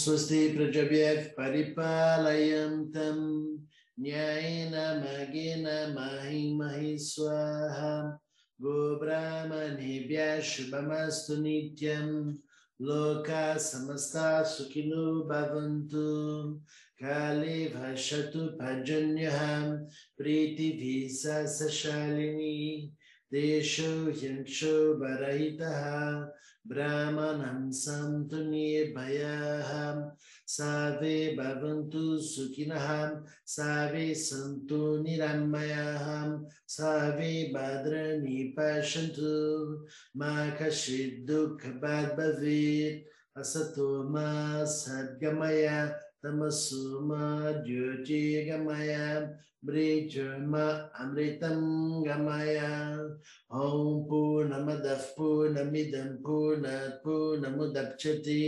स्वस्ति प्रजभ्यः परिपालयन्तं न्यायेन मगेन महि महि स्वाहा गोब्राह्मणेभ्यः शुभमस्तु नित्यं लोकाः समस्ताः सुखिनो भवन्तु काले भाषतु भजन्यः प्रीतिभिः सशालिनी देशो ह्यंशो बरहितः ब्राह्मणं सन्तु निर्भयाः। सर्वे भवन्तु सुखिनः। सर्वे सन्तु निरामयाः। सर्वे भद्राणि पश्यन्तु। मा कश्चित् दुःखभाग् भवेत् असतो मा सद्गमय तमसो मा ज्योतिर्गमय। मृत्युर्म अमृतं गमय ॐ पूर्णमदः पूर्णमिदं पूर्णात् पूर्णमुदप्स्यते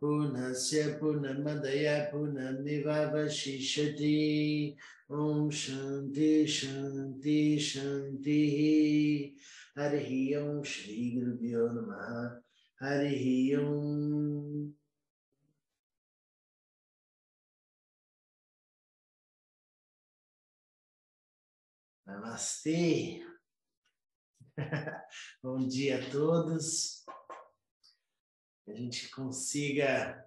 पूर्णस्य पूर्णमदय पूर्णमिवावशिष्यति। ॐ शान्ति शान्ति शान्तिः। हरिः ॐ श्रीगुरुभ्यो नमः। हरिः ॐ Namastê. Bom dia a todos. Que a gente consiga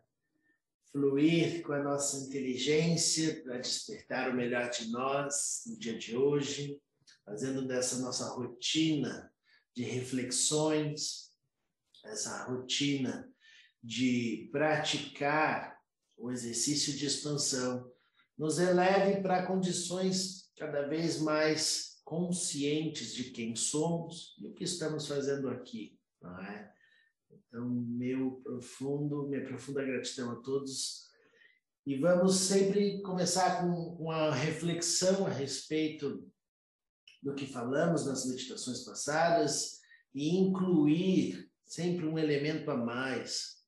fluir com a nossa inteligência para despertar o melhor de nós no dia de hoje, fazendo dessa nossa rotina de reflexões, essa rotina de praticar o exercício de expansão, nos eleve para condições cada vez mais conscientes de quem somos e o que estamos fazendo aqui, não é? Então, meu profundo, minha profunda gratidão a todos. E vamos sempre começar com uma reflexão a respeito do que falamos nas meditações passadas e incluir sempre um elemento a mais.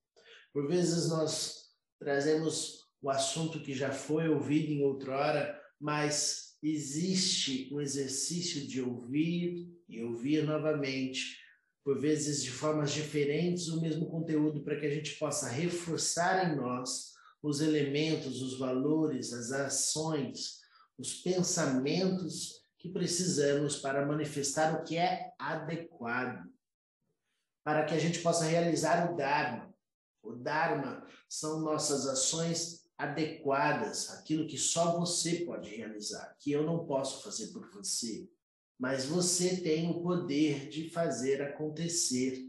Por vezes nós trazemos o assunto que já foi ouvido em outrora, mas existe um exercício de ouvir e ouvir novamente, por vezes de formas diferentes, o mesmo conteúdo para que a gente possa reforçar em nós os elementos, os valores, as ações, os pensamentos que precisamos para manifestar o que é adequado, para que a gente possa realizar o Dharma. O Dharma são nossas ações adequadas, aquilo que só você pode realizar, que eu não posso fazer por você, mas você tem o poder de fazer acontecer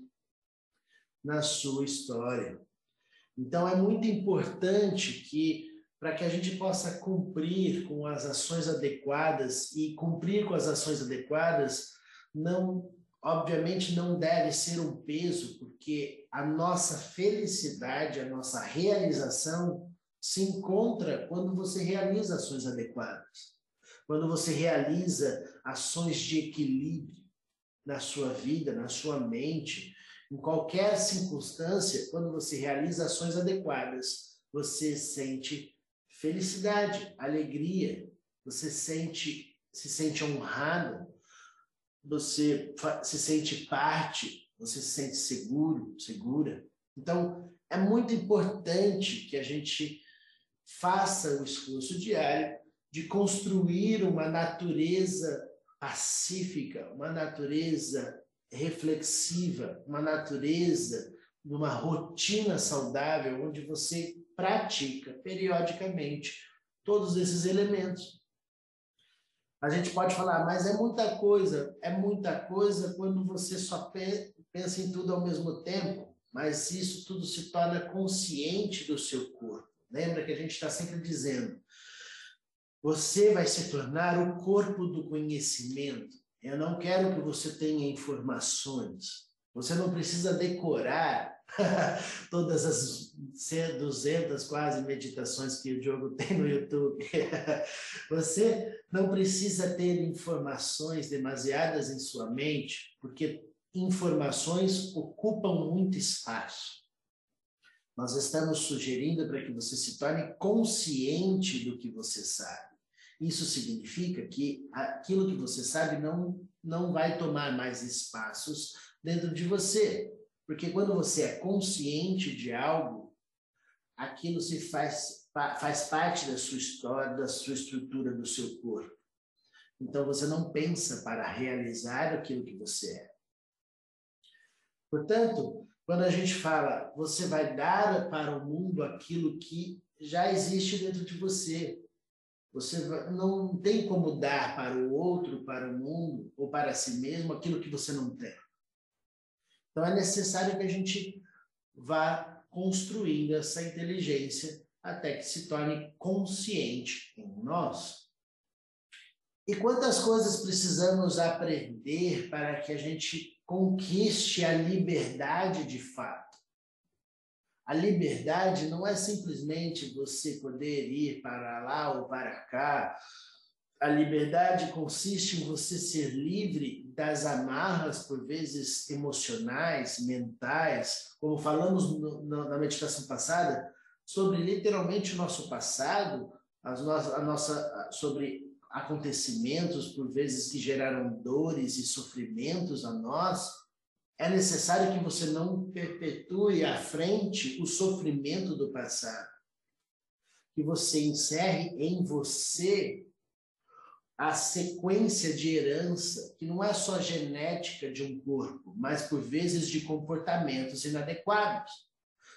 na sua história. Então é muito importante que para que a gente possa cumprir com as ações adequadas e cumprir com as ações adequadas não obviamente não deve ser um peso, porque a nossa felicidade, a nossa realização se encontra quando você realiza ações adequadas, quando você realiza ações de equilíbrio na sua vida, na sua mente, em qualquer circunstância, quando você realiza ações adequadas, você sente felicidade, alegria, você sente se sente honrado, você se sente parte, você se sente seguro, segura. Então, é muito importante que a gente faça o esforço diário de construir uma natureza pacífica, uma natureza reflexiva, uma natureza numa rotina saudável onde você pratica periodicamente todos esses elementos. A gente pode falar, mas é muita coisa, é muita coisa quando você só pensa em tudo ao mesmo tempo, mas isso tudo se torna consciente do seu corpo. Lembra que a gente está sempre dizendo: você vai se tornar o corpo do conhecimento. Eu não quero que você tenha informações. Você não precisa decorar todas as 200 quase meditações que o Diogo tem no YouTube. você não precisa ter informações demasiadas em sua mente, porque informações ocupam muito espaço. Nós estamos sugerindo para que você se torne consciente do que você sabe. Isso significa que aquilo que você sabe não, não vai tomar mais espaços dentro de você. Porque quando você é consciente de algo, aquilo se faz, faz parte da sua história, da sua estrutura, do seu corpo. Então você não pensa para realizar aquilo que você é. Portanto, quando a gente fala, você vai dar para o mundo aquilo que já existe dentro de você. Você não tem como dar para o outro, para o mundo ou para si mesmo aquilo que você não tem. Então é necessário que a gente vá construindo essa inteligência até que se torne consciente em nós. E quantas coisas precisamos aprender para que a gente conquiste a liberdade de fato? A liberdade não é simplesmente você poder ir para lá ou para cá. A liberdade consiste em você ser livre das amarras, por vezes emocionais, mentais, como falamos no, na meditação passada, sobre literalmente o nosso passado, as no, a nossa, sobre acontecimentos, por vezes que geraram dores e sofrimentos a nós, é necessário que você não perpetue à frente o sofrimento do passado. Que você encerre em você a sequência de herança, que não é só genética de um corpo, mas por vezes de comportamentos inadequados,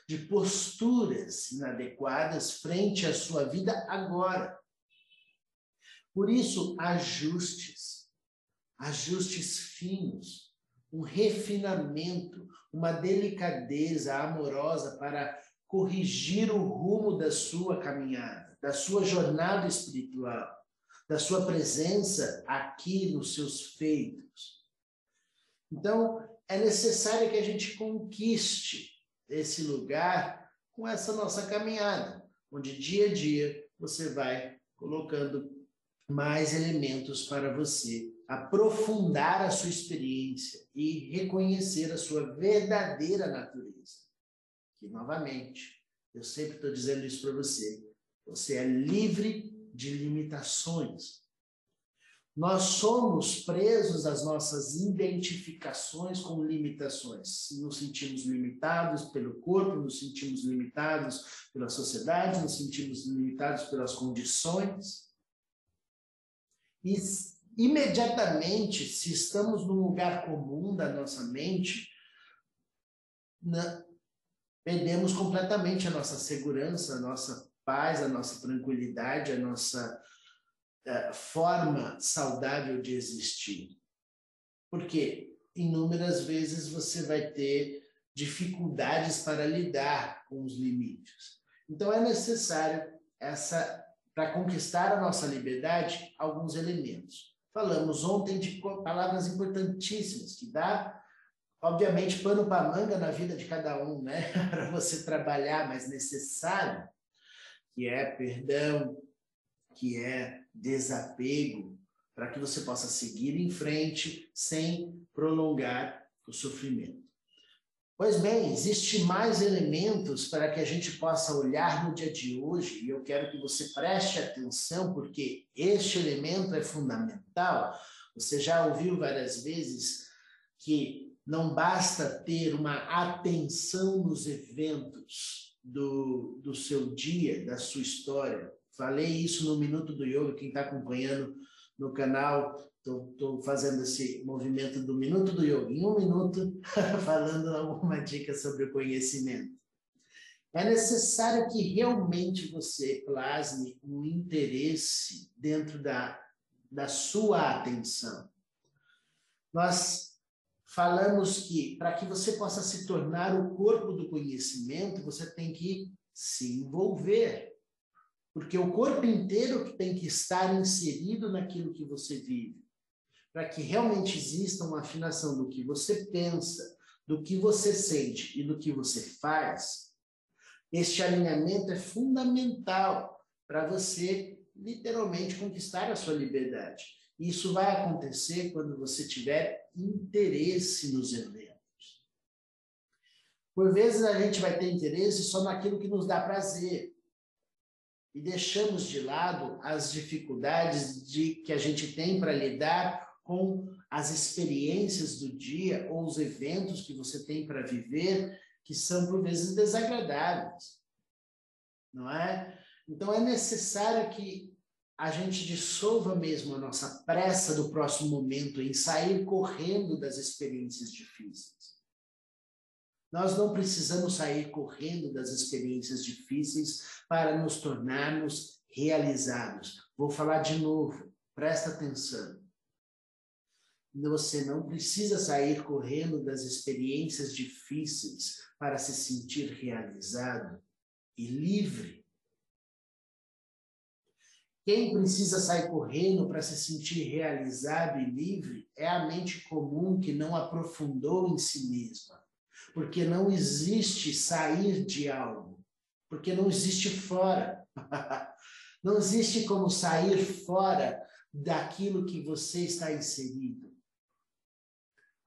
de posturas inadequadas frente à sua vida agora. Por isso, ajustes, ajustes finos, um refinamento, uma delicadeza amorosa para corrigir o rumo da sua caminhada, da sua jornada espiritual da sua presença aqui nos seus feitos. Então, é necessário que a gente conquiste esse lugar com essa nossa caminhada, onde dia a dia você vai colocando mais elementos para você aprofundar a sua experiência e reconhecer a sua verdadeira natureza. Que, novamente, eu sempre estou dizendo isso para você, você é livre de limitações. Nós somos presos às nossas identificações com limitações. Nos sentimos limitados pelo corpo, nos sentimos limitados pela sociedade, nos sentimos limitados pelas condições. E imediatamente, se estamos num lugar comum da nossa mente, na, perdemos completamente a nossa segurança, a nossa paz, a nossa tranquilidade, a nossa uh, forma saudável de existir. Porque inúmeras vezes você vai ter dificuldades para lidar com os limites. Então é necessário essa para conquistar a nossa liberdade alguns elementos. Falamos ontem de palavras importantíssimas que dá obviamente pano para manga na vida de cada um, né? para você trabalhar, mas necessário que é perdão, que é desapego, para que você possa seguir em frente sem prolongar o sofrimento. Pois bem, existe mais elementos para que a gente possa olhar no dia de hoje, e eu quero que você preste atenção, porque este elemento é fundamental. Você já ouviu várias vezes que não basta ter uma atenção nos eventos, do, do seu dia, da sua história. Falei isso no Minuto do Yoga, quem está acompanhando no canal, estou fazendo esse movimento do Minuto do Yoga, em um minuto, falando alguma dica sobre o conhecimento. É necessário que realmente você plasme um interesse dentro da, da sua atenção. Nós falamos que para que você possa se tornar o corpo do conhecimento, você tem que se envolver. Porque o corpo inteiro tem que estar inserido naquilo que você vive. Para que realmente exista uma afinação do que você pensa, do que você sente e do que você faz, este alinhamento é fundamental para você literalmente conquistar a sua liberdade. Isso vai acontecer quando você tiver interesse nos eventos. Por vezes a gente vai ter interesse só naquilo que nos dá prazer. E deixamos de lado as dificuldades de que a gente tem para lidar com as experiências do dia ou os eventos que você tem para viver, que são por vezes desagradáveis. não é? Então é necessário que a gente dissolva mesmo a nossa pressa do próximo momento em sair correndo das experiências difíceis. Nós não precisamos sair correndo das experiências difíceis para nos tornarmos realizados. Vou falar de novo, presta atenção. Você não precisa sair correndo das experiências difíceis para se sentir realizado e livre. Quem precisa sair correndo para se sentir realizado e livre é a mente comum que não aprofundou em si mesma. Porque não existe sair de algo. Porque não existe fora. não existe como sair fora daquilo que você está inserido.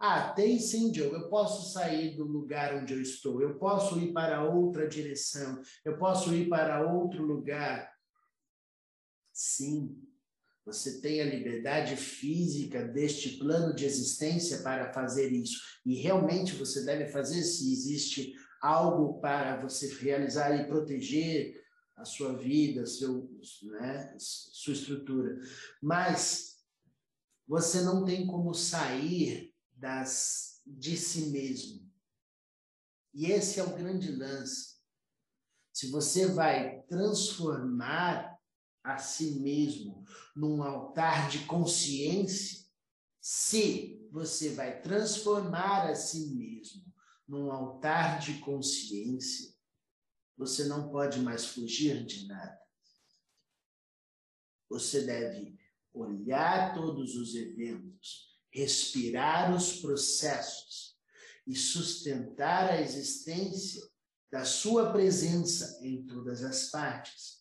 Ah, tem sim, Joe. Eu posso sair do lugar onde eu estou. Eu posso ir para outra direção. Eu posso ir para outro lugar. Sim, você tem a liberdade física deste plano de existência para fazer isso. E realmente você deve fazer se existe algo para você realizar e proteger a sua vida, seu, né, sua estrutura. Mas você não tem como sair das de si mesmo. E esse é o grande lance. Se você vai transformar a si mesmo num altar de consciência, se você vai transformar a si mesmo num altar de consciência, você não pode mais fugir de nada. Você deve olhar todos os eventos, respirar os processos e sustentar a existência da sua presença em todas as partes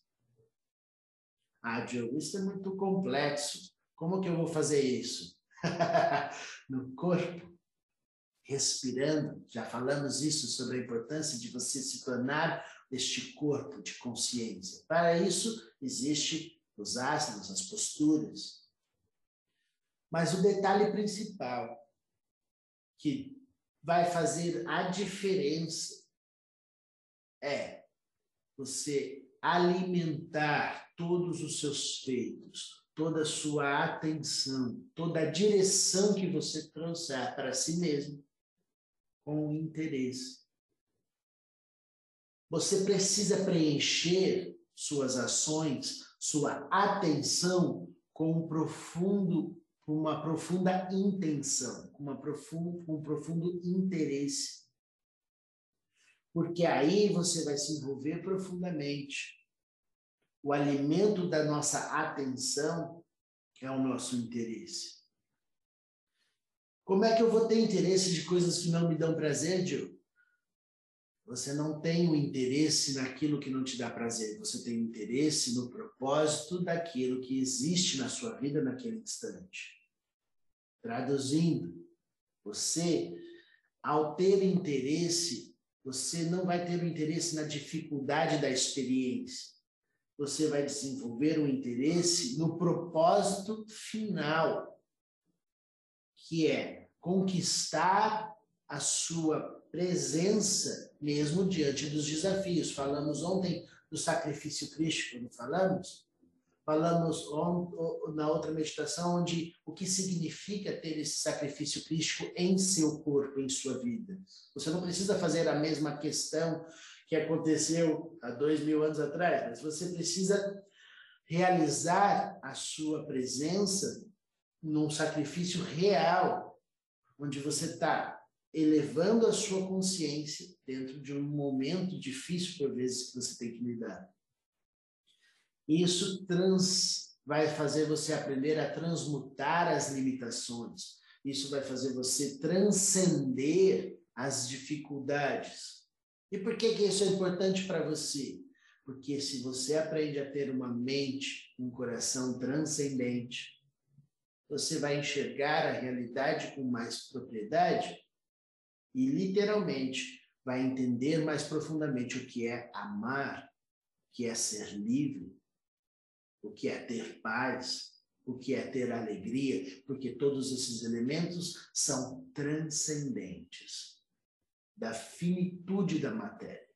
ah, Diogo, isso é muito complexo. Como que eu vou fazer isso? no corpo, respirando. Já falamos isso sobre a importância de você se tornar este corpo de consciência. Para isso, existe os asanas, as posturas. Mas o detalhe principal que vai fazer a diferença é você alimentar todos os seus feitos, toda a sua atenção, toda a direção que você trouxer para si mesmo com interesse. Você precisa preencher suas ações, sua atenção com um profundo, com uma profunda intenção, com, profundo, um profundo interesse. Porque aí você vai se envolver profundamente o alimento da nossa atenção é o nosso interesse. Como é que eu vou ter interesse de coisas que não me dão prazer, Gil? Você não tem o interesse naquilo que não te dá prazer, você tem interesse no propósito daquilo que existe na sua vida naquele instante. Traduzindo, você, ao ter interesse, você não vai ter o interesse na dificuldade da experiência você vai desenvolver um interesse no propósito final, que é conquistar a sua presença mesmo diante dos desafios. Falamos ontem do sacrifício crístico, não falamos? Falamos na outra meditação onde o que significa ter esse sacrifício crístico em seu corpo, em sua vida. Você não precisa fazer a mesma questão que aconteceu há dois mil anos atrás, mas você precisa realizar a sua presença num sacrifício real, onde você está elevando a sua consciência dentro de um momento difícil, por vezes, que você tem que lidar. Isso trans, vai fazer você aprender a transmutar as limitações. Isso vai fazer você transcender as dificuldades. E por que, que isso é importante para você? Porque se você aprende a ter uma mente, um coração transcendente, você vai enxergar a realidade com mais propriedade e, literalmente, vai entender mais profundamente o que é amar, o que é ser livre, o que é ter paz, o que é ter alegria, porque todos esses elementos são transcendentes da finitude da matéria.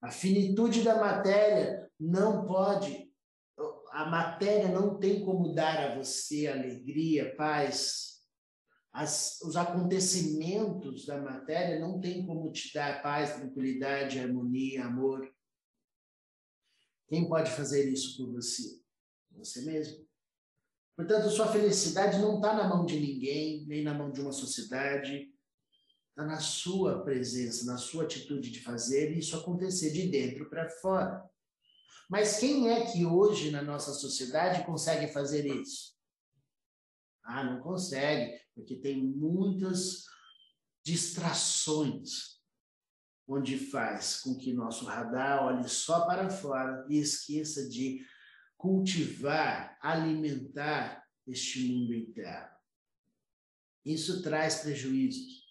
A finitude da matéria não pode, a matéria não tem como dar a você alegria, paz. As, os acontecimentos da matéria não tem como te dar paz, tranquilidade, harmonia, amor. Quem pode fazer isso por você? Você mesmo. Portanto, sua felicidade não está na mão de ninguém, nem na mão de uma sociedade, está na sua presença, na sua atitude de fazer isso acontecer de dentro para fora. Mas quem é que hoje na nossa sociedade consegue fazer isso? Ah, não consegue, porque tem muitas distrações, onde faz com que nosso radar olhe só para fora e esqueça de cultivar, alimentar este mundo interno. Isso traz prejuízos.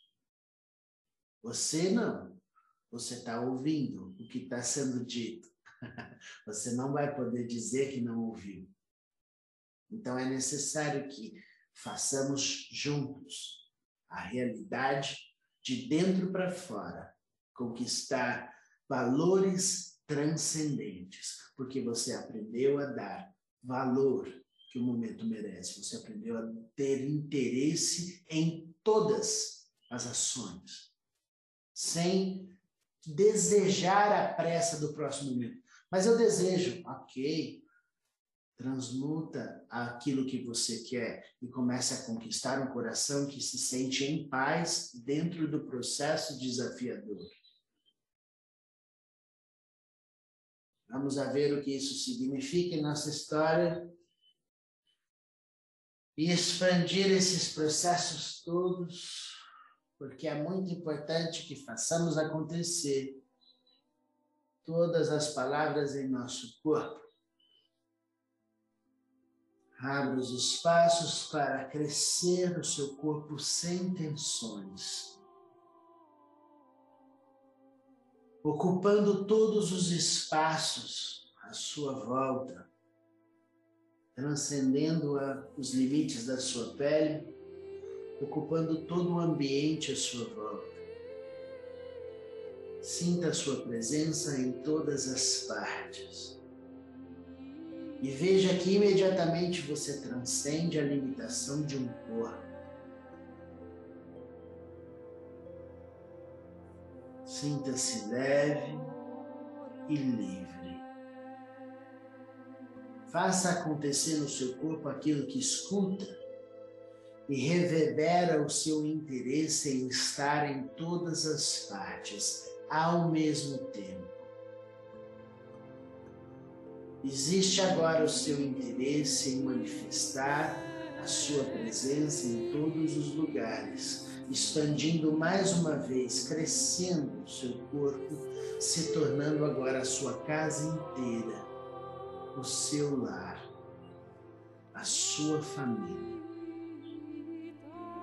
Você não. Você está ouvindo o que está sendo dito. Você não vai poder dizer que não ouviu. Então é necessário que façamos juntos a realidade de dentro para fora, conquistar valores transcendentes, porque você aprendeu a dar valor que o momento merece, você aprendeu a ter interesse em todas as ações, sem desejar a pressa do próximo momento. Mas eu desejo, ok, transmuta aquilo que você quer e comece a conquistar um coração que se sente em paz dentro do processo desafiador. Vamos a ver o que isso significa em nossa história e expandir esses processos todos, porque é muito importante que façamos acontecer todas as palavras em nosso corpo. Abra os espaços para crescer o seu corpo sem tensões. Ocupando todos os espaços à sua volta, transcendendo os limites da sua pele, ocupando todo o ambiente à sua volta. Sinta a sua presença em todas as partes. E veja que imediatamente você transcende a limitação de um corpo Sinta-se leve e livre. Faça acontecer no seu corpo aquilo que escuta e reverbera o seu interesse em estar em todas as partes ao mesmo tempo. Existe agora o seu interesse em manifestar a sua presença em todos os lugares expandindo mais uma vez, crescendo o seu corpo, se tornando agora a sua casa inteira, o seu lar, a sua família,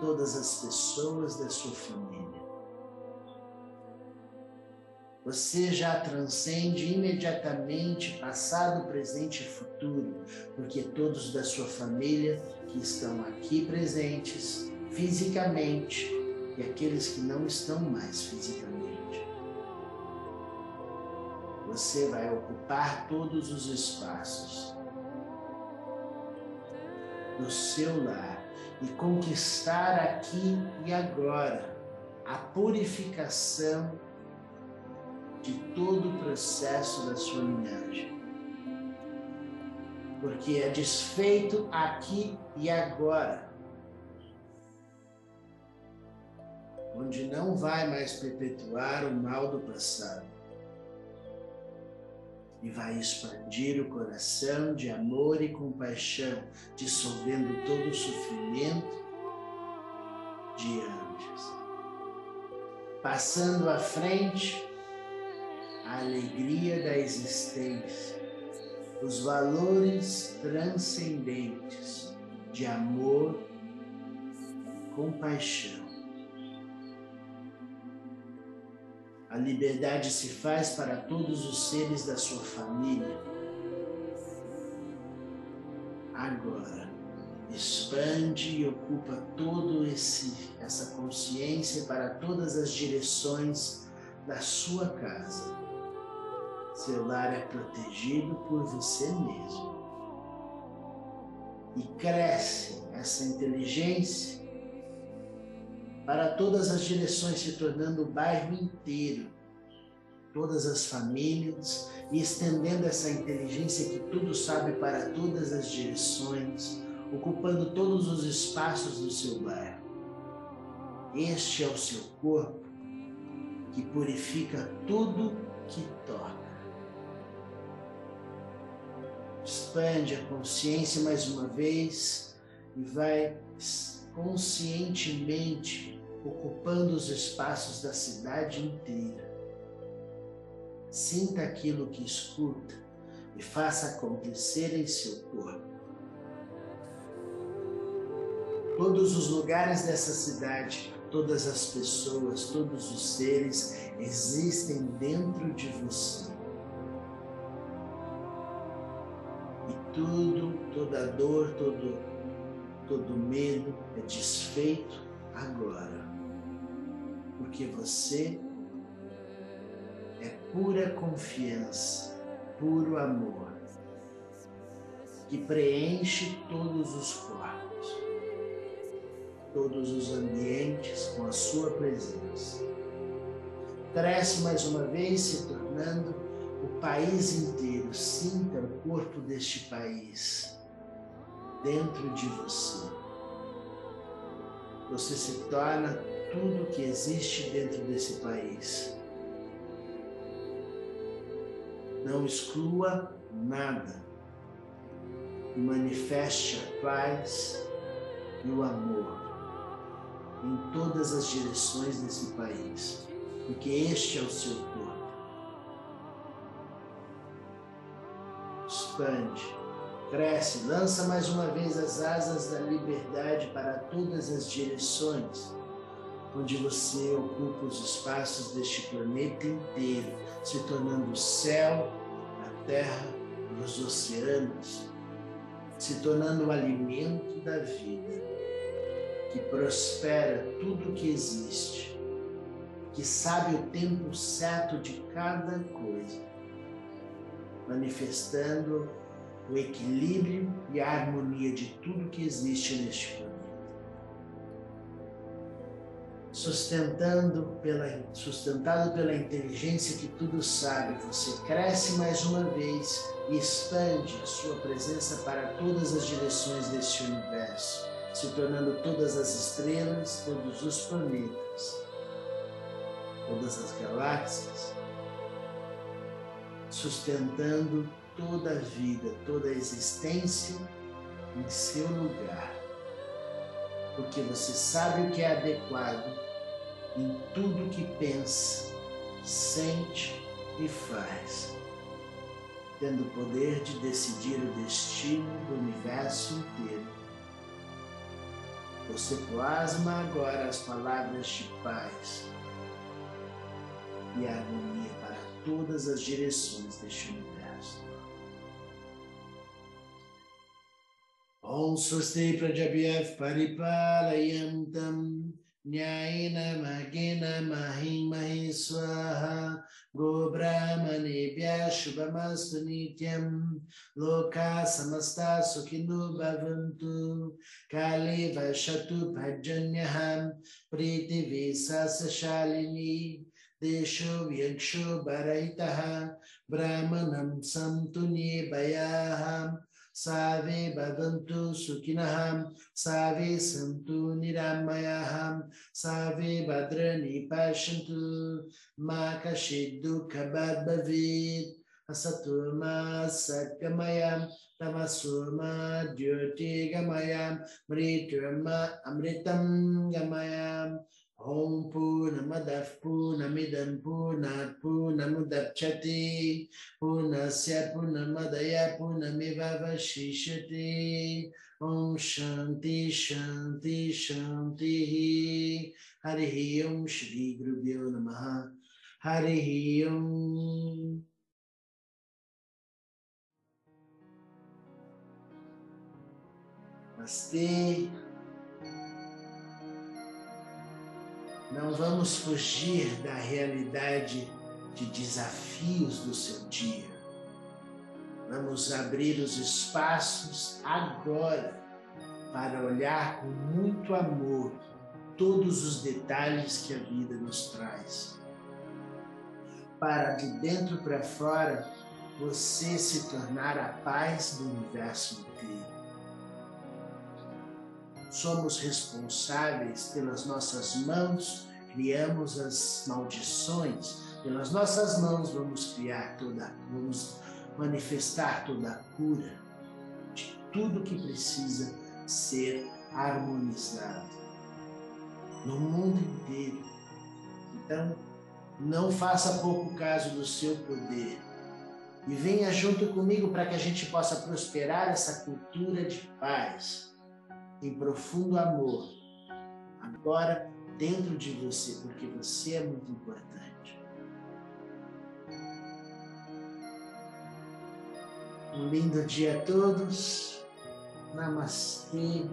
todas as pessoas da sua família. Você já transcende imediatamente passado, presente e futuro, porque todos da sua família que estão aqui presentes fisicamente e aqueles que não estão mais fisicamente. Você vai ocupar todos os espaços do seu lar e conquistar aqui e agora a purificação de todo o processo da sua linhagem. Porque é desfeito aqui e agora onde não vai mais perpetuar o mal do passado. E vai expandir o coração de amor e compaixão, dissolvendo todo o sofrimento de antes, passando à frente a alegria da existência, os valores transcendentes de amor, compaixão A liberdade se faz para todos os seres da sua família. Agora, expande e ocupa todo esse essa consciência para todas as direções da sua casa. Seu lar é protegido por você mesmo. E cresce essa inteligência para todas as direções, se tornando o bairro inteiro, todas as famílias, e estendendo essa inteligência que tudo sabe para todas as direções, ocupando todos os espaços do seu bairro. Este é o seu corpo que purifica tudo que toca. Expande a consciência mais uma vez e vai conscientemente ocupando os espaços da cidade inteira. Sinta aquilo que escuta e faça acontecer em seu corpo. Todos os lugares dessa cidade, todas as pessoas, todos os seres existem dentro de você. E tudo, toda dor, todo, todo medo é desfeito agora. Porque você é pura confiança, puro amor, que preenche todos os corpos, todos os ambientes com a sua presença. Cresce mais uma vez, se tornando o país inteiro. Sinta o corpo deste país dentro de você. Você se torna tudo que existe dentro desse país. Não exclua nada e manifeste a paz e o amor em todas as direções desse país, porque este é o seu corpo. Expande, cresce, lança mais uma vez as asas da liberdade para todas as direções onde você ocupa os espaços deste planeta inteiro, se tornando o céu, a terra e os oceanos, se tornando o alimento da vida, que prospera tudo que existe, que sabe o tempo certo de cada coisa, manifestando o equilíbrio e a harmonia de tudo que existe neste planeta. sustentando pela, sustentado pela inteligência que tudo sabe, você cresce mais uma vez e expande sua presença para todas as direções deste universo, se tornando todas as estrelas, todos os planetas, todas as galáxias, sustentando toda a vida, toda a existência em seu lugar porque você sabe o que é adequado em tudo que pensa, sente e faz, tendo o poder de decidir o destino do universo inteiro. Você plasma agora as palavras de paz e harmonia para todas as direções deste universo. ॐ स्वस्ति प्रजभ्यः परिपालयन्तं न्यायेन मगेन महिमहि स्वाहा। गोब्राह्मणेभ्यः शुभमस्तु नित्यं। लोकाः समस्ता सुखिनो भवन्तु। काले वशतु भजन्यः प्रीतिविशासशालिनी देशो व्यक्षो भरहितः। ब्राह्मणं सन्तु सर्वे भवन्तु सुखिनः सर्वे सन्तु निरामयाः सर्वे भद्राणि पश्यन्तु मा कश्चित् दुःखभाग् भवेत्, असतु मा सत्कमयं तमसु मा द्योतिगमयं, मृत्युर्मा अमृतं गमयम् ॐ पूर्णमदः पूर्णमिदं पूर्णात् पूर्णमुदक्षति पूर्णस्य पूर्णमदय पूर्णमिवशिष्यति ॐ शान्ति शान्ति, शान्तिः। हरिः ॐ श्रीगुरुभ्यो नमः। हरिः ॐ अस्ति Não vamos fugir da realidade de desafios do seu dia. Vamos abrir os espaços agora para olhar com muito amor todos os detalhes que a vida nos traz. Para de dentro para fora você se tornar a paz do universo inteiro. Somos responsáveis pelas nossas mãos, criamos as maldições, pelas nossas mãos vamos criar toda, vamos manifestar toda a cura de tudo que precisa ser harmonizado no mundo inteiro. Então, não faça pouco caso do seu poder e venha junto comigo para que a gente possa prosperar essa cultura de paz em profundo amor, agora dentro de você, porque você é muito importante. Um lindo dia a todos. Namastê.